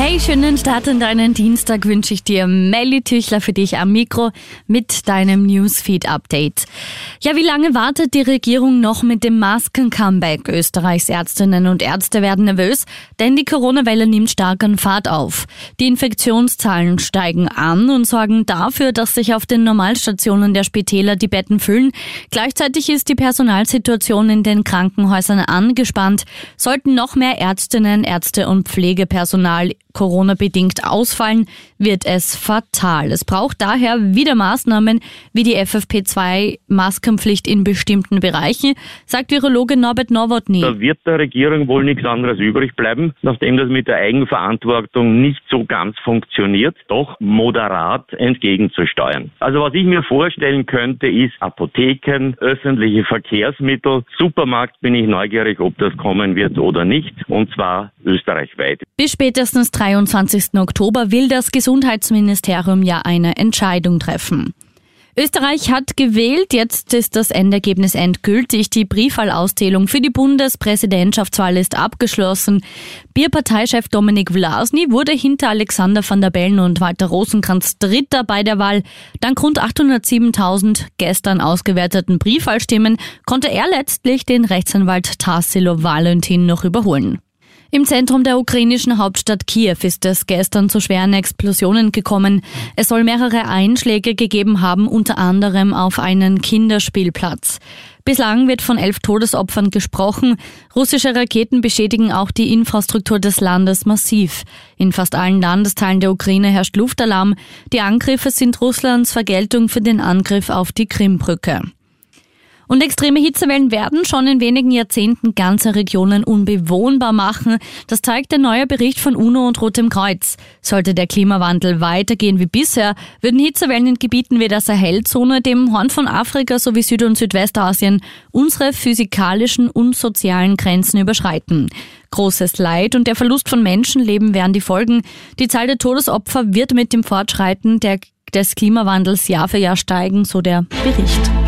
Hey, schönen Start in deinen Dienstag wünsche ich dir. Melly Tüchler für dich am Mikro mit deinem Newsfeed-Update. Ja, wie lange wartet die Regierung noch mit dem Masken-Comeback? Österreichs Ärztinnen und Ärzte werden nervös, denn die Corona-Welle nimmt stark an Fahrt auf. Die Infektionszahlen steigen an und sorgen dafür, dass sich auf den Normalstationen der Spitäler die Betten füllen. Gleichzeitig ist die Personalsituation in den Krankenhäusern angespannt. Sollten noch mehr Ärztinnen, Ärzte und Pflegepersonal Corona-bedingt ausfallen, wird es fatal. Es braucht daher wieder Maßnahmen wie die FFP2-Maskenpflicht in bestimmten Bereichen, sagt Virologe Norbert Nowotny. Da wird der Regierung wohl nichts anderes übrig bleiben, nachdem das mit der Eigenverantwortung nicht so ganz funktioniert, doch moderat entgegenzusteuern. Also was ich mir vorstellen könnte, ist Apotheken, öffentliche Verkehrsmittel, Supermarkt bin ich neugierig, ob das kommen wird oder nicht, und zwar österreichweit. Bis spätestens 23. Oktober will das Gesundheitsministerium ja eine Entscheidung treffen. Österreich hat gewählt, jetzt ist das Endergebnis endgültig. Die Briefwahlauszählung für die Bundespräsidentschaftswahl ist abgeschlossen. Bierparteichef Dominik Vlasny wurde hinter Alexander van der Bellen und Walter Rosenkranz Dritter bei der Wahl. Dank rund 807.000 gestern ausgewerteten Briefwahlstimmen konnte er letztlich den Rechtsanwalt Tassilo Valentin noch überholen. Im Zentrum der ukrainischen Hauptstadt Kiew ist es gestern zu schweren Explosionen gekommen. Es soll mehrere Einschläge gegeben haben, unter anderem auf einen Kinderspielplatz. Bislang wird von elf Todesopfern gesprochen. Russische Raketen beschädigen auch die Infrastruktur des Landes massiv. In fast allen Landesteilen der Ukraine herrscht Luftalarm. Die Angriffe sind Russlands Vergeltung für den Angriff auf die Krimbrücke. Und extreme Hitzewellen werden schon in wenigen Jahrzehnten ganze Regionen unbewohnbar machen. Das zeigt der neue Bericht von UNO und Rotem Kreuz. Sollte der Klimawandel weitergehen wie bisher, würden Hitzewellen in Gebieten wie der Sahelzone, dem Horn von Afrika sowie Süd- und Südwestasien unsere physikalischen und sozialen Grenzen überschreiten. Großes Leid und der Verlust von Menschenleben wären die Folgen. Die Zahl der Todesopfer wird mit dem Fortschreiten der, des Klimawandels Jahr für Jahr steigen, so der Bericht.